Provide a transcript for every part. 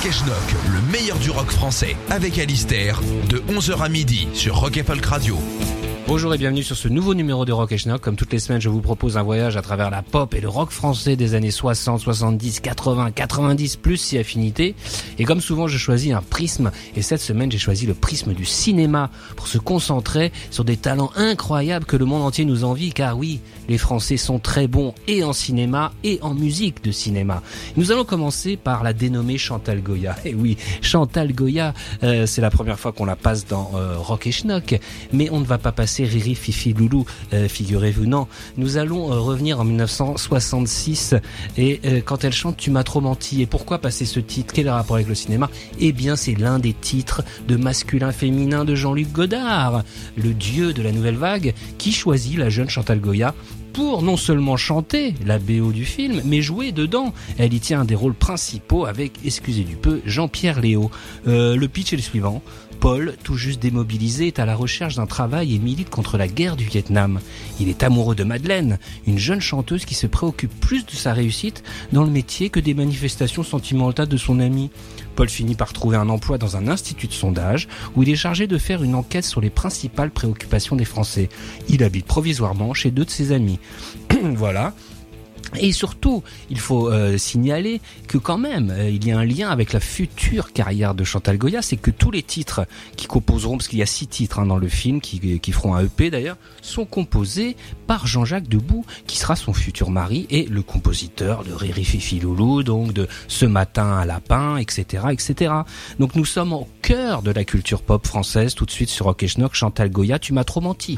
Rock et Schnock, le meilleur du rock français, avec Alistair, de 11h à midi sur Rock et Folk Radio. Bonjour et bienvenue sur ce nouveau numéro de Rock et Schnock. Comme toutes les semaines, je vous propose un voyage à travers la pop et le rock français des années 60, 70, 80, 90, plus si affinité. Et comme souvent, je choisis un prisme. Et cette semaine, j'ai choisi le prisme du cinéma pour se concentrer sur des talents incroyables que le monde entier nous envie. Car oui, les Français sont très bons et en cinéma et en musique de cinéma. Nous allons commencer par la dénommée Chantal Goya. Et oui, Chantal Goya, euh, c'est la première fois qu'on la passe dans euh, Rock et Schnock. Mais on ne va pas passer Riri, Fifi, Loulou, euh, figurez-vous, non. Nous allons euh, revenir en 1966 et euh, quand elle chante Tu m'as trop menti. Et pourquoi passer ce titre? Quel est le rapport avec le cinéma? Eh bien, c'est l'un des titres de masculin-féminin de Jean-Luc Godard, le dieu de la nouvelle vague, qui choisit la jeune Chantal Goya pour non seulement chanter la BO du film, mais jouer dedans. Elle y tient un des rôles principaux avec, excusez du peu, Jean-Pierre Léo. Le pitch est le suivant. Paul, tout juste démobilisé, est à la recherche d'un travail et milite contre la guerre du Vietnam. Il est amoureux de Madeleine, une jeune chanteuse qui se préoccupe plus de sa réussite dans le métier que des manifestations sentimentales de son ami. Paul finit par trouver un emploi dans un institut de sondage où il est chargé de faire une enquête sur les principales préoccupations des Français. Il habite provisoirement chez deux de ses amis. voilà. Et surtout, il faut euh, signaler que quand même, euh, il y a un lien avec la future carrière de Chantal Goya, c'est que tous les titres qui composeront, parce qu'il y a six titres hein, dans le film, qui, qui feront un EP d'ailleurs, sont composés par Jean-Jacques Debout, qui sera son futur mari et le compositeur de Riri Fifi Loulou, donc de Ce matin à lapin, etc., etc. Donc nous sommes au cœur de la culture pop française, tout de suite sur Rock et Schnock, Chantal Goya, tu m'as trop menti.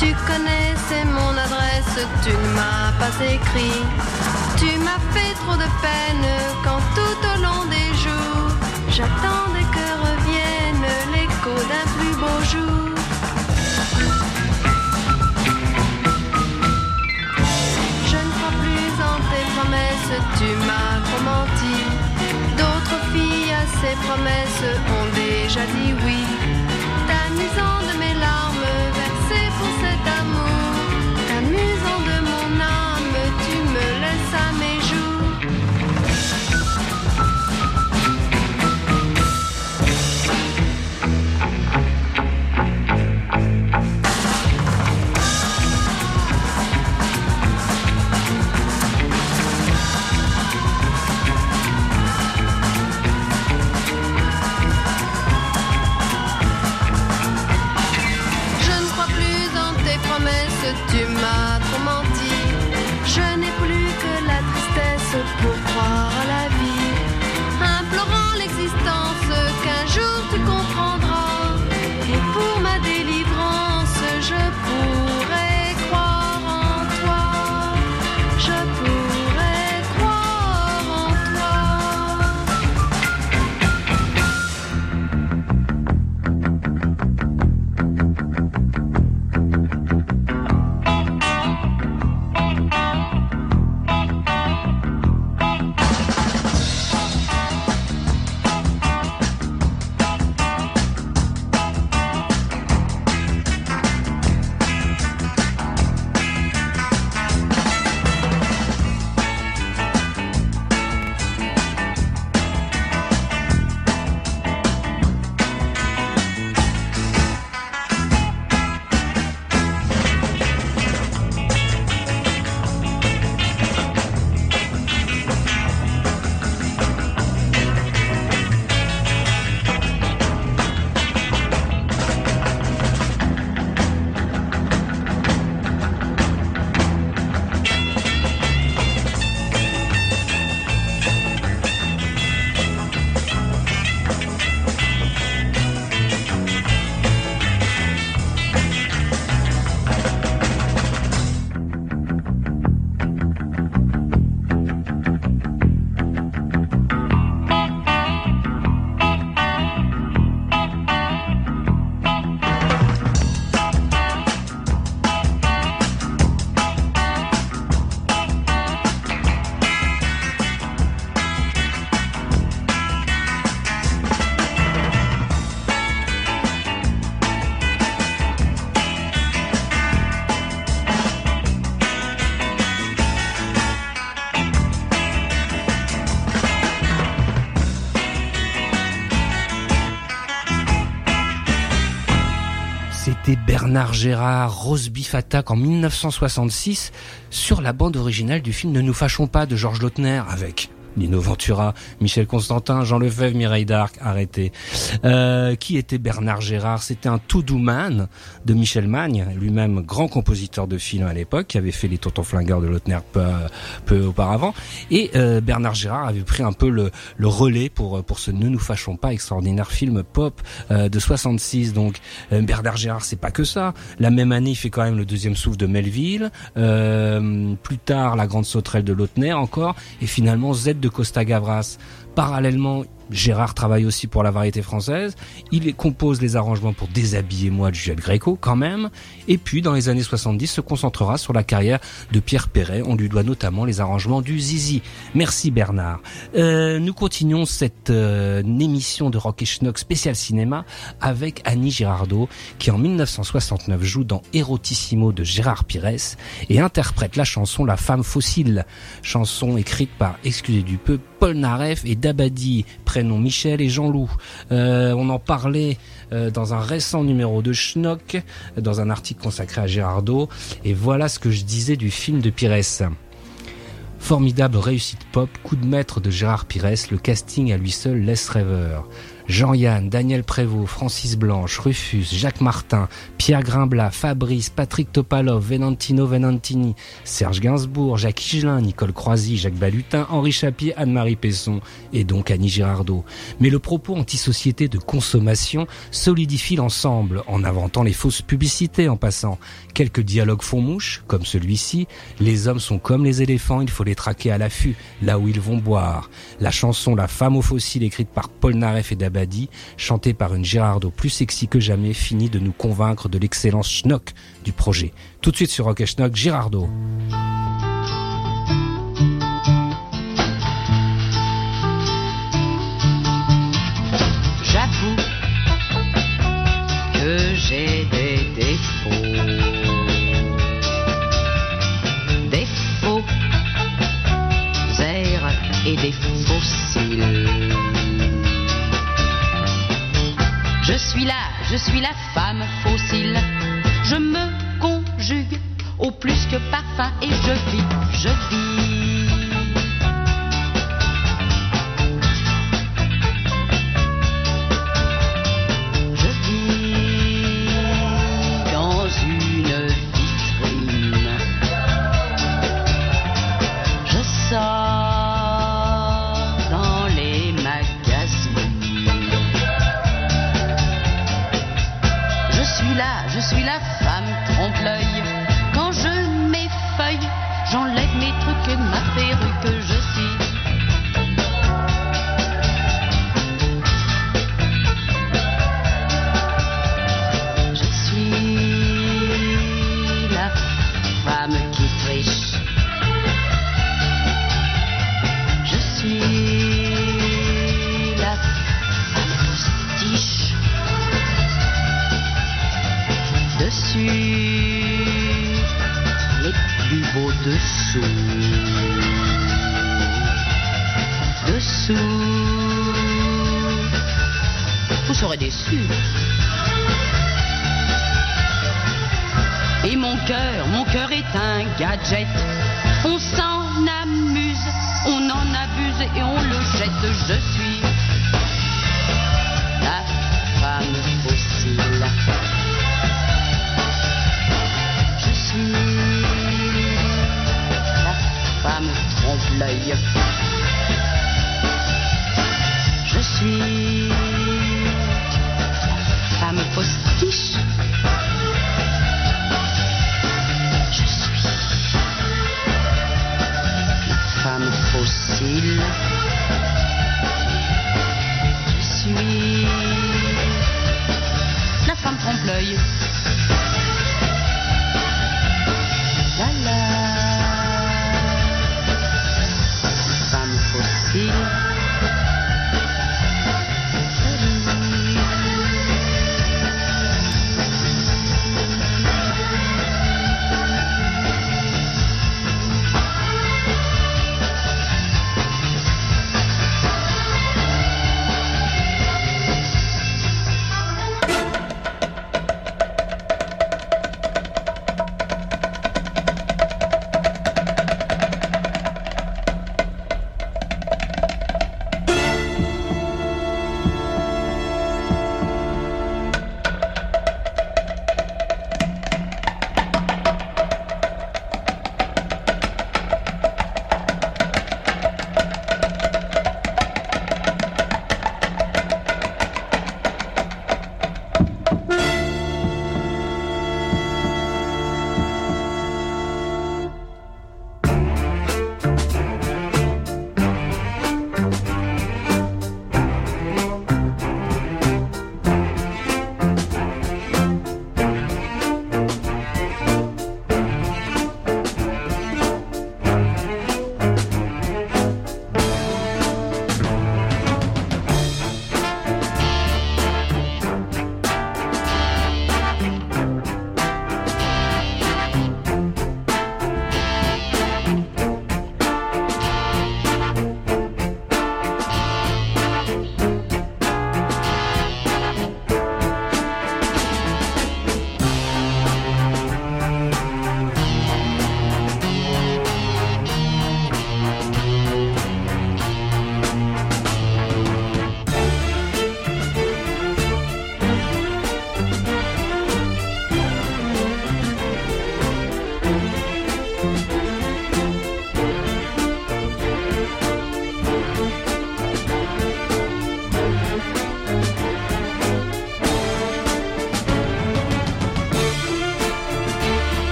Tu connais, c'est mon adresse, tu ne m'as pas écrit. Tu m'as fait trop de peine quand tout au long des jours, j'attendais que revienne l'écho d'un plus beau jour. Je ne crois plus en tes promesses, tu m'as trop menti. D'autres filles à ces promesses ont déjà dit oui. Bernard Gérard, Rose en 1966 sur la bande originale du film Ne nous fâchons pas de Georges Lautner avec Nino Ventura, Michel Constantin, Jean Lefebvre, Mireille d'Arc, arrêtez. Euh, qui était Bernard Gérard? C'était un tout doux man de Michel Magne, lui-même grand compositeur de films à l'époque, qui avait fait Les Tontons Flingueurs de Lautner peu, peu auparavant. Et euh, Bernard Gérard avait pris un peu le, le, relais pour pour ce Ne nous fâchons pas, extraordinaire film pop euh, de 66. Donc euh, Bernard Gérard, c'est pas que ça. La même année, il fait quand même le deuxième souffle de Melville. Euh, plus tard, La Grande Sauterelle de Lautner encore. Et finalement, Z de Costa Gavras. Parallèlement, Gérard travaille aussi pour la variété française. Il compose les arrangements pour Déshabiller moi de Juliette Gréco quand même. Et puis dans les années 70 se concentrera sur la carrière de Pierre Perret. On lui doit notamment les arrangements du Zizi. Merci Bernard. Euh, nous continuons cette euh, émission de Rock et Schnock spécial cinéma avec Annie Girardot qui en 1969 joue dans Erotissimo de Gérard Pires et interprète la chanson La femme fossile. Chanson écrite par, excusez du peu, Paul Naref et Dabadi Michel et Jean-Loup. Euh, on en parlait euh, dans un récent numéro de Schnock, dans un article consacré à Gérardo. Et voilà ce que je disais du film de Pires. Formidable réussite pop, coup de maître de Gérard Pires, le casting à lui seul laisse rêveur. Jean-Yann, Daniel Prévost, Francis Blanche, Rufus, Jacques Martin, Pierre Grimblat, Fabrice, Patrick Topalov, Venantino Venantini, Serge Gainsbourg, Jacques Higelin, Nicole Croisy, Jacques Balutin, Henri Chapier, Anne-Marie Pesson et donc Annie Girardot. Mais le propos anti-société de consommation solidifie l'ensemble en inventant les fausses publicités en passant. Quelques dialogues font mouche, comme celui-ci. Les hommes sont comme les éléphants, il faut les traquer à l'affût, là où ils vont boire. La chanson La femme au fossile écrite par Paul Naref et Chanté par une Gérardo plus sexy que jamais, finit de nous convaincre de l'excellence schnock du projet. Tout de suite sur Rock et Schnock, Girardo. Suis là, je suis la femme fossile. Je me conjugue au plus que parfum et je vis, je vis. Et mon cœur, mon cœur est un gadget. On s'en amuse, on en abuse et on le jette. Je suis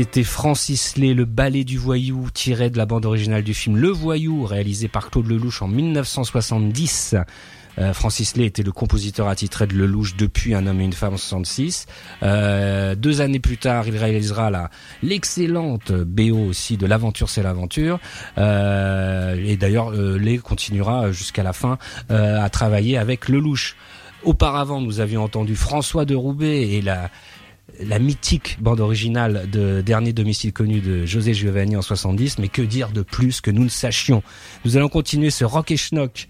C'était Francis Lay, le ballet du voyou, tiré de la bande originale du film Le Voyou, réalisé par Claude Lelouch en 1970. Euh, Francis Lay était le compositeur attitré de Lelouch depuis Un homme et une femme en 66. Euh, deux années plus tard, il réalisera la l'excellente BO aussi de L'aventure c'est l'aventure. Euh, et d'ailleurs, euh, Lay continuera jusqu'à la fin euh, à travailler avec Lelouch. Auparavant, nous avions entendu François de Roubaix et la la mythique bande originale de Dernier domicile connu de José Giovanni en 70, mais que dire de plus que nous ne sachions. Nous allons continuer ce rock et schnock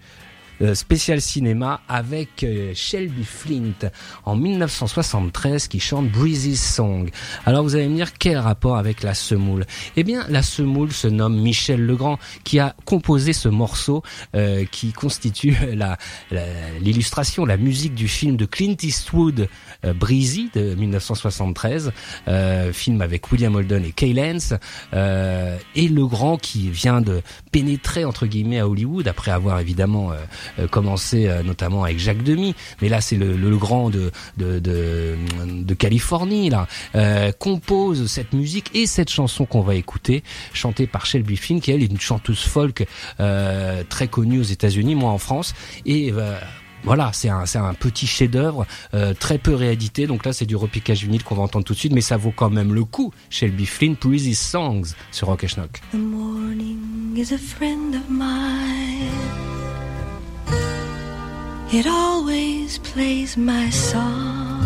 spécial cinéma avec euh, Shelby Flint en 1973 qui chante Breezy's Song. Alors vous allez me dire quel rapport avec la semoule? Eh bien la semoule se nomme Michel Legrand qui a composé ce morceau euh, qui constitue l'illustration, la, musique du film de Clint Eastwood Breezy de 1973, film avec William Holden et Kay Lance et Legrand qui vient de pénétrer entre guillemets à Hollywood après avoir évidemment euh, commencé euh, notamment avec Jacques Demy, mais là c'est le, le, grand de, de, de, de Californie là, euh, compose cette musique et cette chanson qu'on va écouter, chantée par Shelby Finn, qui elle est une chanteuse folk euh, très connue aux États-Unis, moi en France, et voilà, c'est un, un petit chef-d'œuvre euh, très peu réédité. Donc là, c'est du repiquage vinyle qu'on va entendre tout de suite, mais ça vaut quand même le coup. Shelby Flynn, Breezy Songs sur Rock Schnock. The morning is a friend of mine. It always plays my song.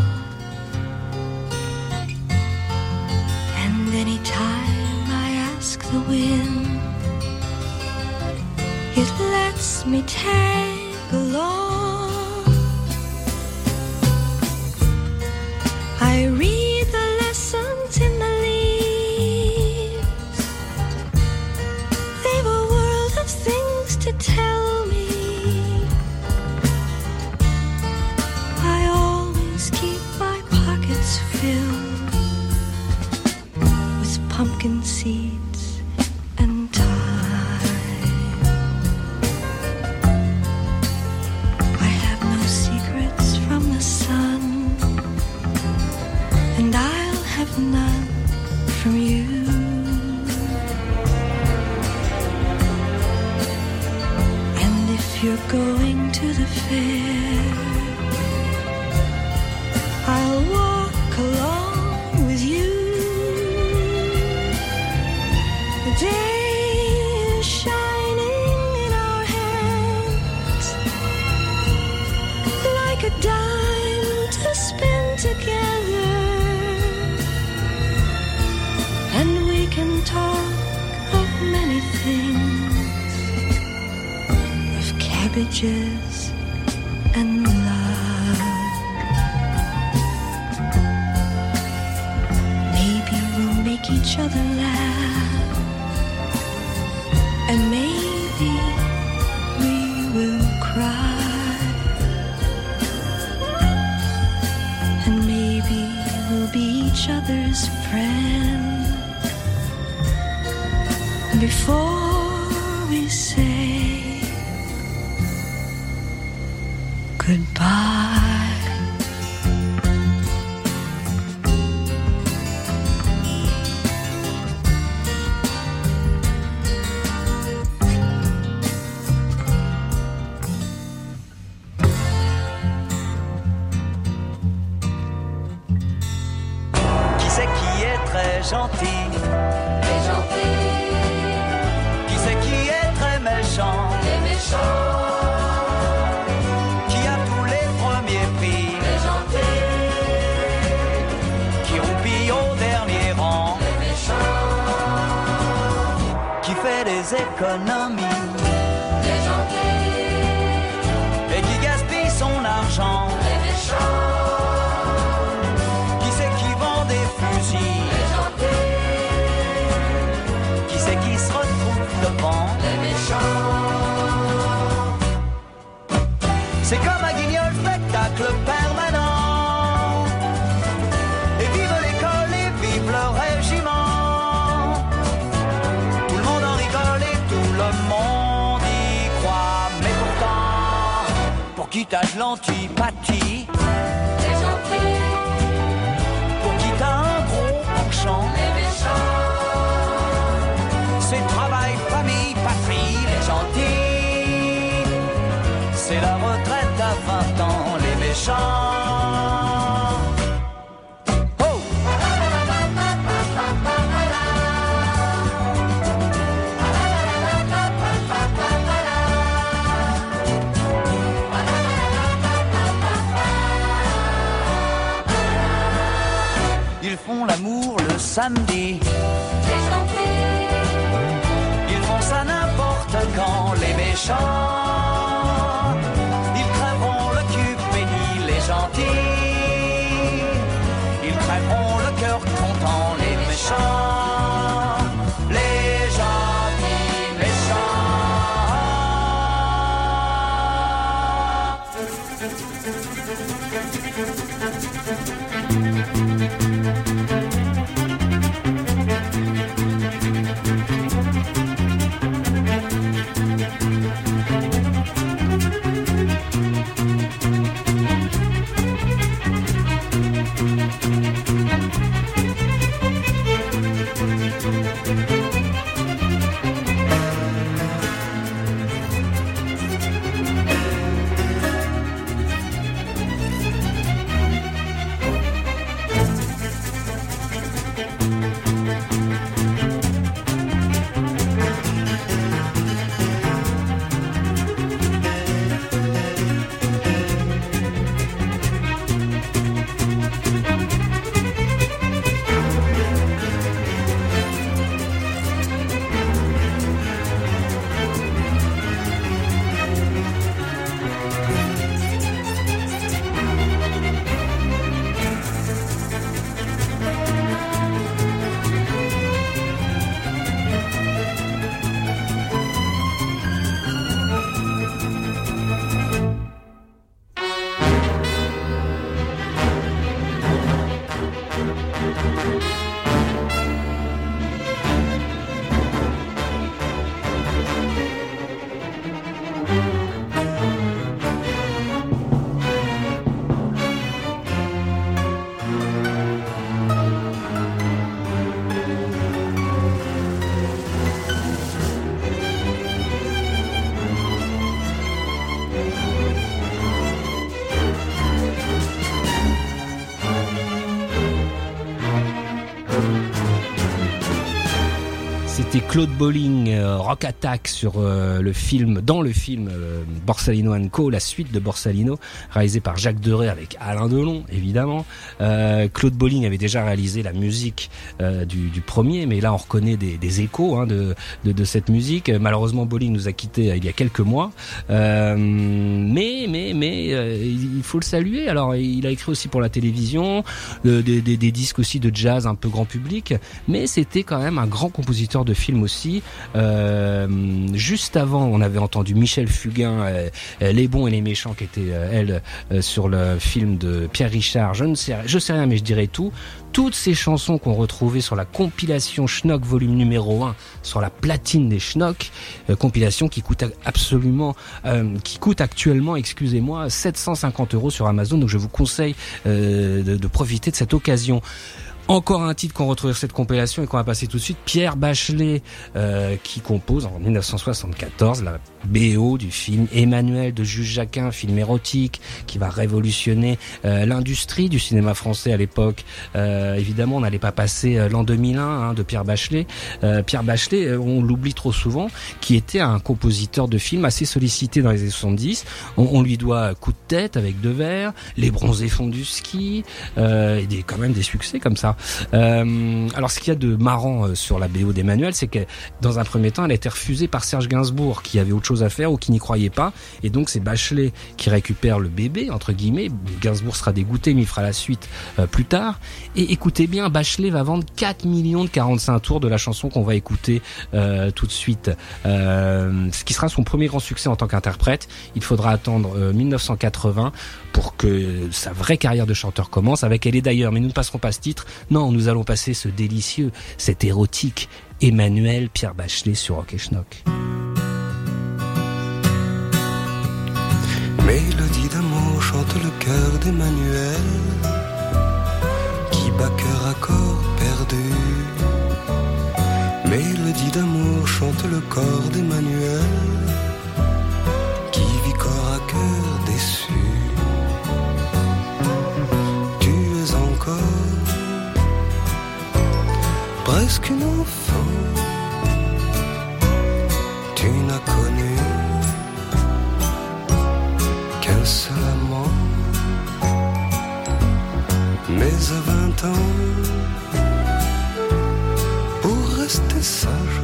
And anytime I ask the wind, it lets me tag along. I read Going to the fair. Cabbages and love. Maybe we'll make each other laugh, and maybe we will cry, and maybe we'll be each other's friend. Before méchants. Oh Ils font l'amour le samedi. Ils font ça n'importe quand, les méchants. Claude Bolling, euh, Rock Attack sur euh, le film, dans le film euh, Borsalino Co, la suite de Borsalino, réalisé par Jacques Deray avec Alain Delon, évidemment. Euh, Claude Bolling avait déjà réalisé la musique euh, du, du premier, mais là on reconnaît des, des échos hein, de, de, de cette musique. Malheureusement, Bolling nous a quittés il y a quelques mois, Euh, mais mais mais euh, il faut le saluer. Alors il a écrit aussi pour la télévision, euh, des, des, des disques aussi de jazz un peu grand public, mais c'était quand même un grand compositeur de films Euh, juste avant, on avait entendu Michel Fugain, euh, euh, Les bons et les méchants, qui était elle sur le film de Pierre Richard. Je ne sais, rien, mais je dirais tout. Toutes ces chansons qu'on retrouvait sur la compilation Schnock volume numéro 1 sur la platine des Schnock, compilation qui coûte absolument, qui coûte actuellement, excusez-moi, 750 euros sur Amazon. Donc je vous conseille de profiter de cette occasion. Encore un titre qu'on retrouve sur cette compilation et qu'on va passer tout de suite. Pierre Bachelet, euh, qui compose en 1974 la BO du film Emmanuel de Jules Jacquin, film érotique qui va révolutionner euh, l'industrie du cinéma français à l'époque. Euh, évidemment, on n'allait pas passer euh, l'an 2001 hein, de Pierre Bachelet. Euh, Pierre Bachelet, euh, on l'oublie trop souvent, qui était un compositeur de films assez sollicité dans les années 70. On, on lui doit Coup de tête avec deux verres, Les bronzés fonds du ski, et des, quand même des succès comme ça. Euh, alors ce qu'il y a de marrant euh, sur la BO d'Emmanuel, c'est que dans un premier temps, elle a été refusée par Serge Gainsbourg, qui avait autre chose à faire ou qui n'y croyait pas. Et donc c'est Bachelet qui récupère le bébé, entre guillemets. Gainsbourg sera dégoûté, mais il fera la suite euh, plus tard. Et écoutez bien, Bachelet va vendre 4 millions de 45 tours de la chanson qu'on va écouter tout de suite. Ce qui sera son premier grand succès en tant qu'interprète. Il faudra attendre euh, 1980 pour que sa vraie carrière de chanteur commence. Avec Elle est d'ailleurs, mais nous ne passerons pas ce titre. Non, nous allons passer ce délicieux, cet érotique Emmanuel Pierre Bachelet sur Rock et Schnock. Mélodie d'amour chante le cœur d'Emmanuel qui bat cœur à corps perdu. Mélodie d'amour chante le corps d'Emmanuel presque une enfant. Tu n'as connu qu'un seul amant. Mais à vingt ans, pour rester sage,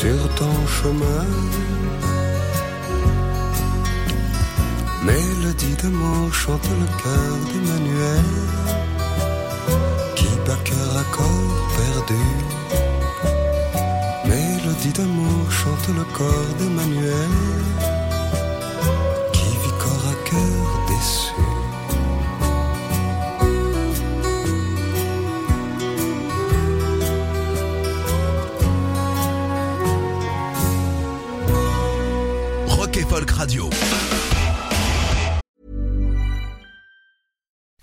sur ton chemin. Mélodie d'amour chante le cœur d'Emmanuel qui bat cœur à corps perdu. Mélodie d'amour chante le corps d'Emmanuel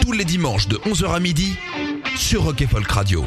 Tous les dimanches de 11h à midi sur Rock et Folk Radio.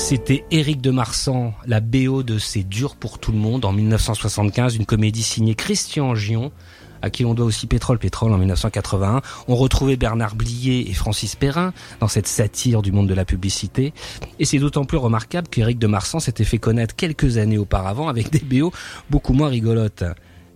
C'était Éric de Marsan, la BO de C'est dur pour tout le monde en 1975, une comédie signée Christian Gion, à qui l'on doit aussi Pétrole Pétrole en 1981. On retrouvait Bernard Blier et Francis Perrin dans cette satire du monde de la publicité. Et c'est d'autant plus remarquable qu'Éric de Marsan s'était fait connaître quelques années auparavant avec des BO beaucoup moins rigolotes.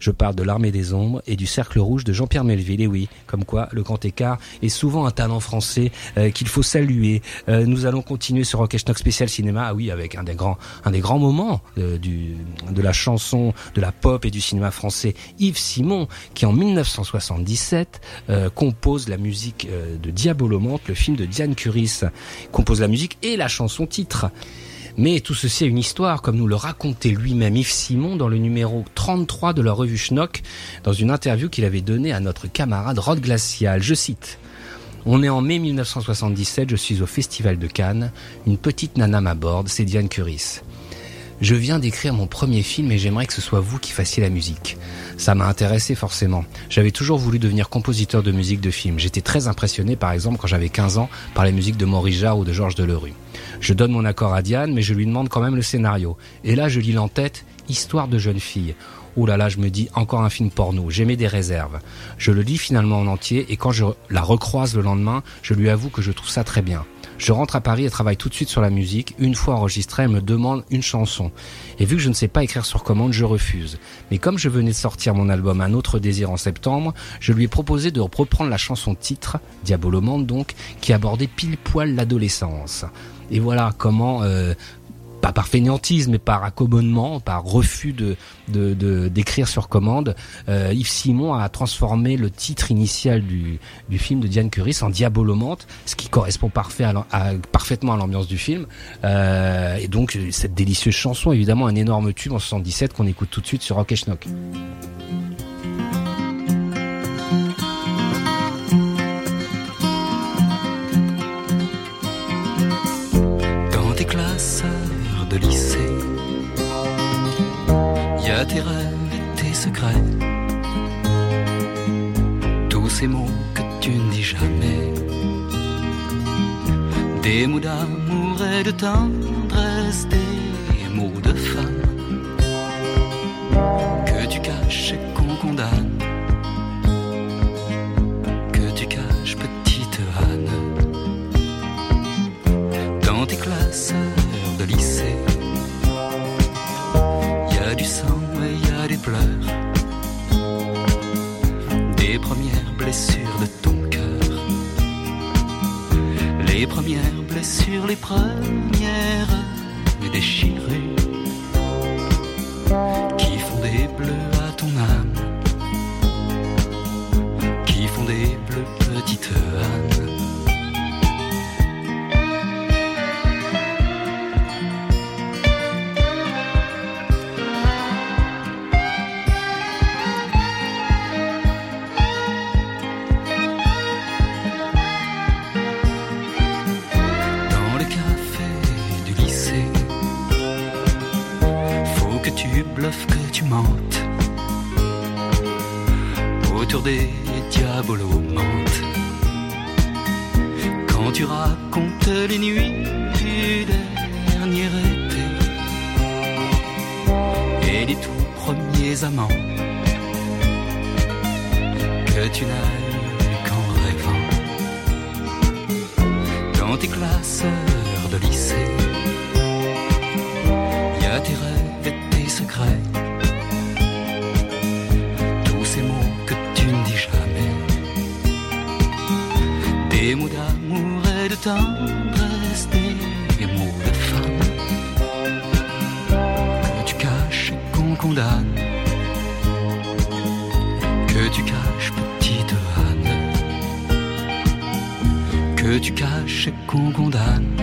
Je parle de l'armée des ombres et du cercle rouge de Jean-Pierre Melville. Et oui, comme quoi le grand écart est souvent un talent français euh, qu'il faut saluer. Euh, nous allons continuer ce Rock Schnock spécial cinéma. Ah oui, avec un des grands, un des grands moments euh, de la chanson, de la pop et du cinéma français, Yves Simon, qui en 1977 compose la musique de Diabolomante, le film de Diane Curis, compose la musique et la chanson titre. Mais tout ceci a une histoire, comme nous le racontait lui-même Yves Simon dans le numéro 33 de la revue Schnock, dans une interview qu'il avait donnée à notre camarade Rod Glacial. Je cite. On est en mai 1977, je suis au Festival de Cannes, une petite nana m'aborde, c'est Diane Curis. Je viens d'écrire mon premier film et j'aimerais que ce soit vous qui fassiez la musique. Ça m'a intéressé forcément. J'avais toujours voulu devenir compositeur de musique de film. J'étais très impressionné par exemple quand j'avais 15 ans par les musiques de Maurice Jarre ou de Georges Delerue. Je donne mon accord à Diane, mais je lui demande quand même le scénario. Et là, je lis l'entête, Histoire de jeune fille. Ouh là là, je me dis encore un film porno. J'aimais des réserves. Je le lis finalement en entier et quand je la recroise le lendemain, je lui avoue que je trouve ça très bien. Je rentre à Paris et travaille tout de suite sur la musique. Une fois enregistrée, elle me demande une chanson. Et vu que je ne sais pas écrire sur commande, je refuse. Mais comme je venais de sortir mon album Un autre désir en septembre, je lui ai proposé de reprendre la chanson titre, Diabolomande donc, qui abordait pile poil l'adolescence. Et voilà comment, euh, pas par fainéantisme, mais par accommodement, par refus de d'écrire sur commande, euh, Yves Simon a transformé le titre initial du, du film de Diane Curis en Diabolomante, ce qui correspond parfait à, parfaitement à l'ambiance du film. Euh, et donc cette délicieuse chanson, évidemment un énorme tube en 77 qu'on écoute tout de suite sur Rock Schnock. Des mots d'amour et de tendresse, des mots de femme. Que tu caches et qu'on condamne, que tu caches petite Anne, dans tes classes de lycée. Y a du sang des pleurs, des premières blessures de ton cœur, les premières blessures, les premières tu racontes les nuits du dernier été et les tout premiers amants que tu n'as eu qu'en rêvant dans tes classeurs de lycée. Y a tes rêves et tes secrets Des mots d'amour et de des mots de femme que tu caches et qu'on condamne, que tu caches petite Anne, que tu caches et qu'on condamne,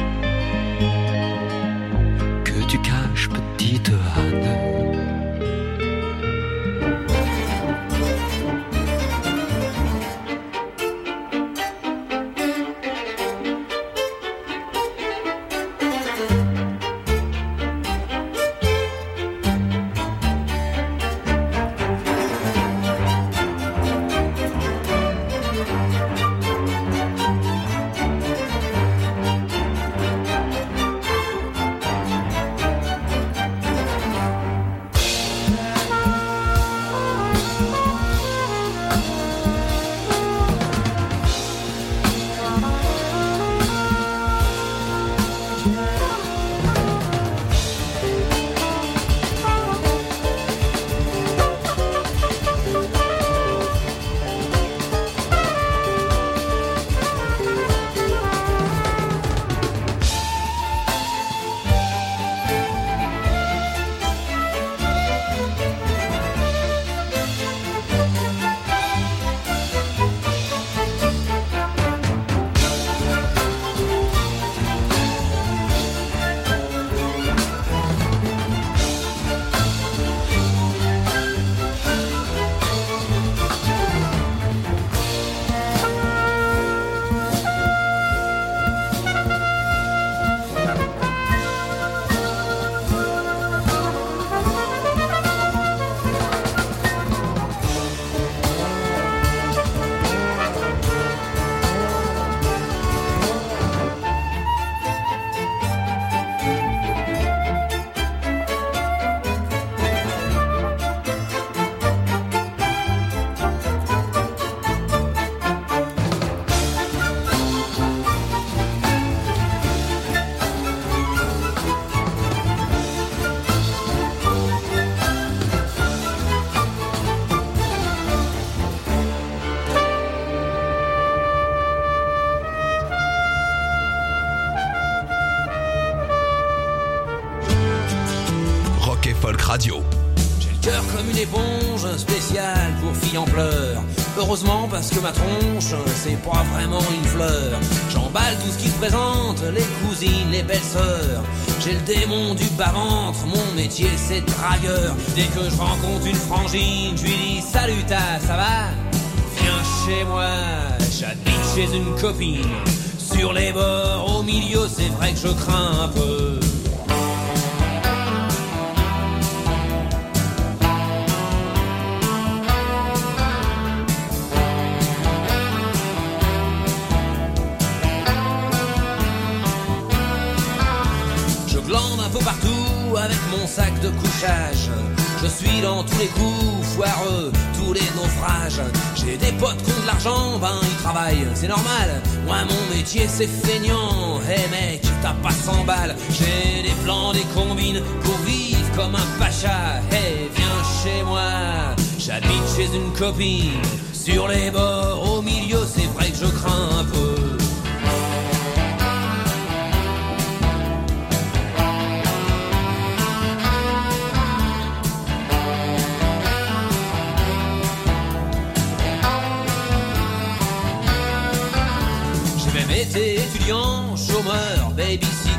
parce que ma tronche, c'est pas vraiment une fleur. J'emballe tout ce qui se présente, les cousines, les belles-sœurs. J'ai le démon du bas-ventre, mon métier c'est dragueur. Dès que je rencontre une frangine, je lui dis salut ça va? Viens chez moi, j'habite chez une copine. Sur les bords, au milieu, c'est vrai que je crains un peu. Mon sac de couchage. Je suis dans tous les coups foireux, tous les naufrages. J'ai des potes qui ont de l'argent, ben ils travaillent, c'est normal. Moi mon métier c'est feignant. Hey mec, t'as pas 100 balles. J'ai des plans, des combines pour vivre comme un pacha. Hey, viens chez moi. J'habite chez une copine. Sur les bords, au milieu, c'est vrai que je crains un peu.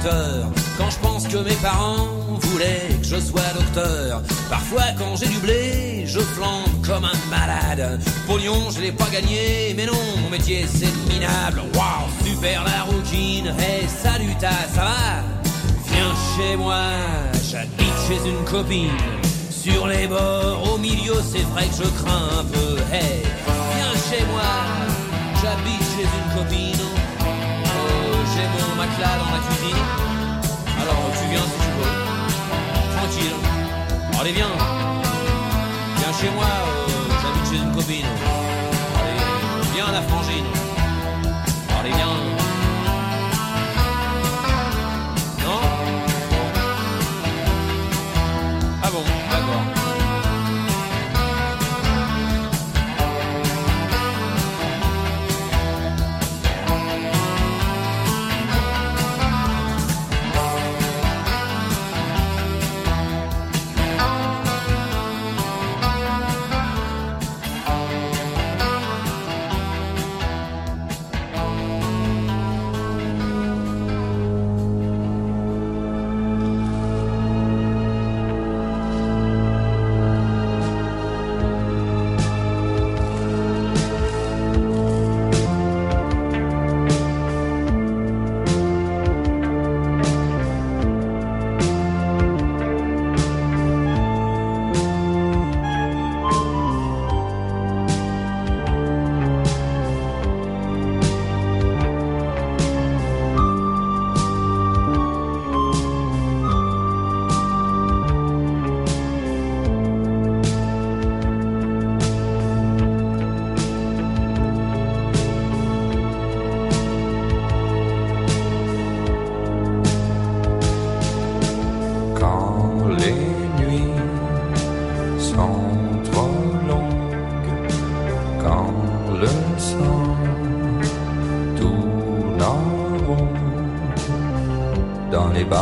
Quand je pense que mes parents voulaient que je sois docteur. Parfois quand j'ai du blé, je flambe comme un malade. Pour Lyon, je l'ai pas gagné, mais non, mon métier c'est minable. Waouh, super la routine. Hey, salut ta, ça va? Viens chez moi, j'habite chez une copine. Sur les bords, au milieu, c'est vrai que je crains un peu. Hey, viens chez moi, j'habite chez une copine. Dans la cuisine. Alors tu viens si tu veux. Tranquille. Allez, viens. Viens chez moi, euh, j'habite chez une copine. Allez, viens la frangine. Allez, viens.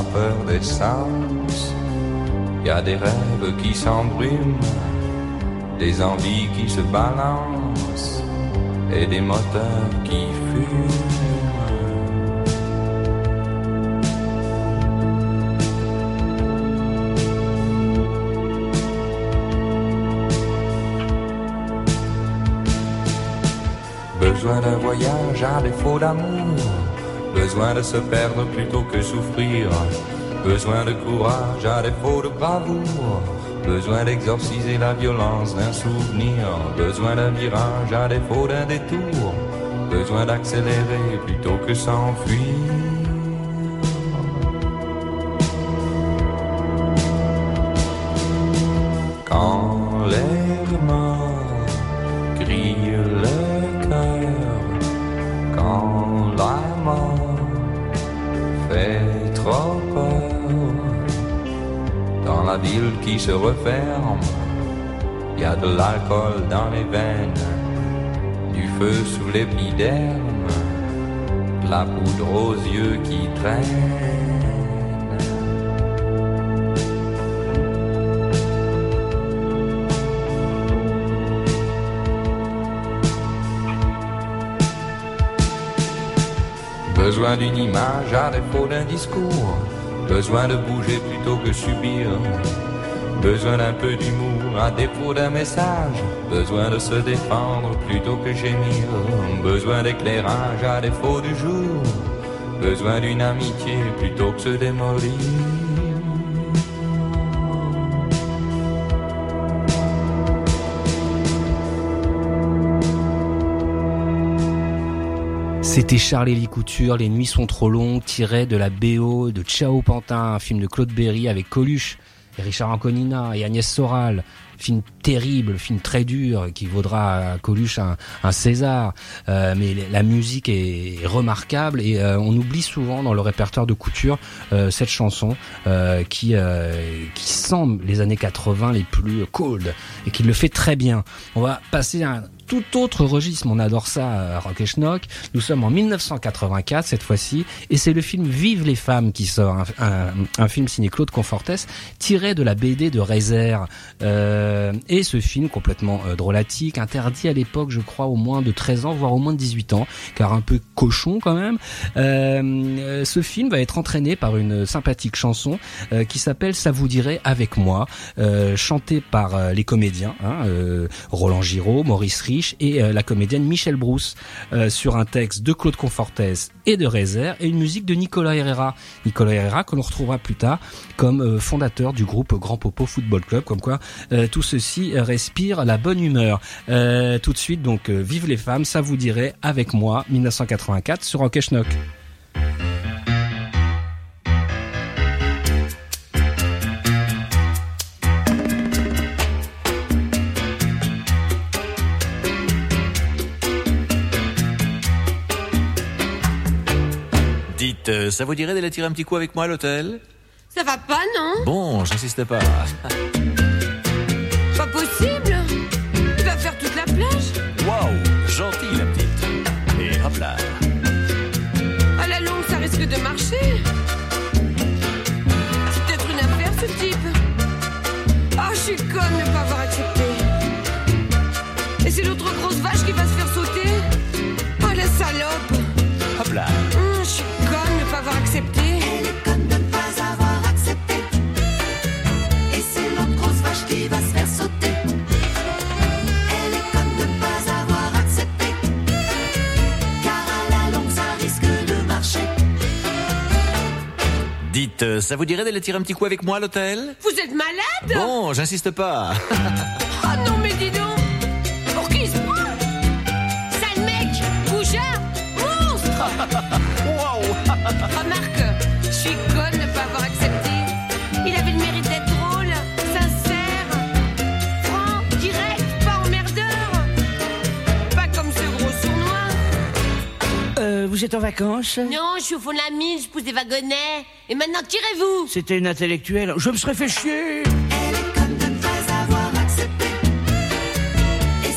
Vapeurs d'essence, y a des rêves qui s'embrument, des envies qui se balancent et des moteurs qui fument. Besoin d'un voyage à défaut d'amour. Besoin de se perdre plutôt que souffrir. Besoin de courage à défaut de bravoure. Besoin d'exorciser la violence d'un souvenir. Besoin d'un virage à défaut d'un détour. Besoin d'accélérer plutôt que s'enfuir. qui se referme. Y a de l'alcool dans les veines, du feu sous l'épiderme, de la poudre aux yeux qui traîne. Besoin d'une image à défaut d'un discours Besoin de bouger plutôt que subir. Besoin d'un peu d'humour à défaut d'un message. Besoin de se défendre plutôt que gémir. Besoin d'éclairage à défaut du jour. Besoin d'une amitié plutôt que se démolir. C'était Charles-Élie Couture, Les nuits sont trop longues, tiré de la BO de Ciao Pantin, un film de Claude Berry avec Coluche, et Richard Anconina et Agnès Soral. Film terrible, film très dur, qui vaudra à Coluche un, César. Euh, mais la musique est, remarquable et euh, on oublie souvent dans le répertoire de Couture euh, cette chanson qui qui semble les années 80 les plus cold et qui le fait très bien. On va passer à tout autre registre, on adore ça à Rock et Schnock. Nous sommes en 1984 cette fois-ci, et c'est le film Vive les femmes qui sort, un, un- un film signé Claude Confortès, tiré de la BD de Reiser. Euh, et ce film complètement euh, drôlatique, interdit à l'époque, je crois, au moins de 13 ans, voire au moins de 18 ans, car un peu cochon quand même. Euh, euh, ce film va être entraîné par une sympathique chanson euh, qui s'appelle Ça vous dirait avec moi, euh, chantée par euh, les comédiens, hein, euh, Roland Giraud, Maurice Et euh, la comédienne Michel Brousse, euh, sur un texte de Claude Confortès et de Rezer et une musique de Nicolas Herrera. Nicolas Herrera que l'on retrouvera plus tard comme euh, fondateur du groupe Grand Popo Football Club, comme quoi tout ceci respire la bonne humeur. Tout de suite donc Vive les femmes, ça vous dirait avec moi 1984 sur Rock Schnock. Euh, ça vous dirait d'aller tirer un petit coup avec moi à l'hôtel? Ça va pas, non? Bon, j'insiste pas. Pas possible Dites, euh, ça vous dirait d'aller tirer un petit coup avec moi à l'hôtel? Vous êtes malade? Bon, j'insiste pas. Oh non, mais dis donc. Pour qui il se prend? Sale mec Bougeur Monstre. Remarque, vous êtes en vacances Non, je suis au fond de la mine, je pousse des wagonnets. Et maintenant, tirez-vous C'était une intellectuelle. Je me serais fait chier. Et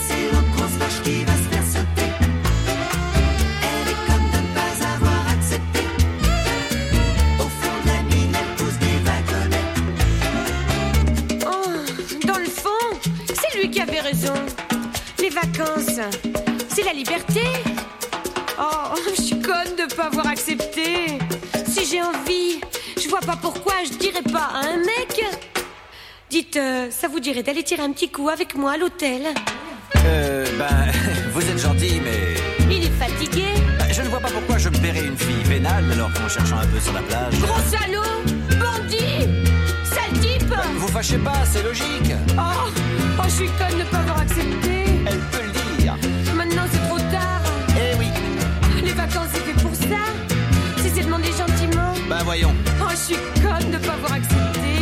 c'est l'autre grosse vache qui va se faire sauter. Elle est comme de ne pas avoir accepté. Au fond de la mine, elle pousse des wagonnets. Oh, dans le fond, c'est lui qui avait raison. Les vacances, c'est la liberté. Oh, je pas avoir accepté. Si j'ai envie, je vois pas pourquoi je dirais pas à un mec. Dites, euh, ça vous dirait d'aller tirer un petit coup avec moi à l'hôtel? Euh, ben, vous êtes gentil, mais Il est fatigué. ben, je ne vois pas pourquoi je me paierais une fille vénale alors qu'en cherchant un peu sur la plage. Gros salaud Bandit Sale type Vous fâchez pas, c'est logique. Oh, oh je suis conne de pas avoir accepté. Elle peut le dire. Maintenant c'est trop tard. Eh oui. Les vacances pour ça. Si c'est demandé gentiment. Ben voyons. Oh, je suis conne de pas avoir accepté.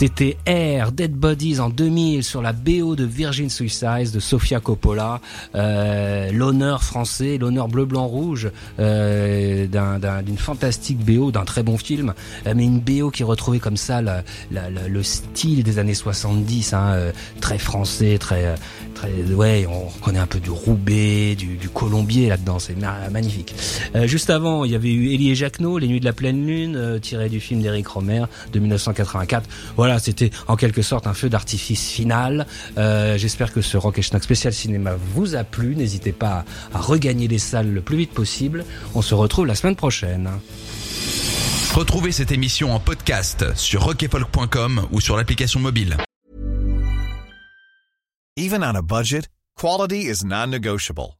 C'était Air, Dead Bodies en 2000 sur la BO de Virgin Suicides de Sofia Coppola. Euh, l'honneur français, l'honneur bleu, blanc, rouge euh, d'un- d'un- d'une fantastique BO, d'un très bon film. Euh, mais une BO qui retrouvait comme ça la- la- le style des années 70, hein, euh, très français, très, euh, très, ouais, on reconnaît un peu du Roubaix, du, du Colombier là-dedans. C'est ma- magnifique. Euh, juste avant, il y avait eu Elie et Jacquenot, Les Nuits de la Pleine Lune, tiré du film d'Éric Romer de 1984. Voilà, c'était en quelque sorte un feu d'artifice final. Euh, J'espère que ce Rock et Schnack spécial cinéma vous a plu. N'hésitez pas à, à regagner les salles le plus vite possible. On se retrouve la semaine prochaine. Retrouvez cette émission en podcast sur rockefolk.com ou sur l'application mobile. Even on a budget, quality is non-negotiable.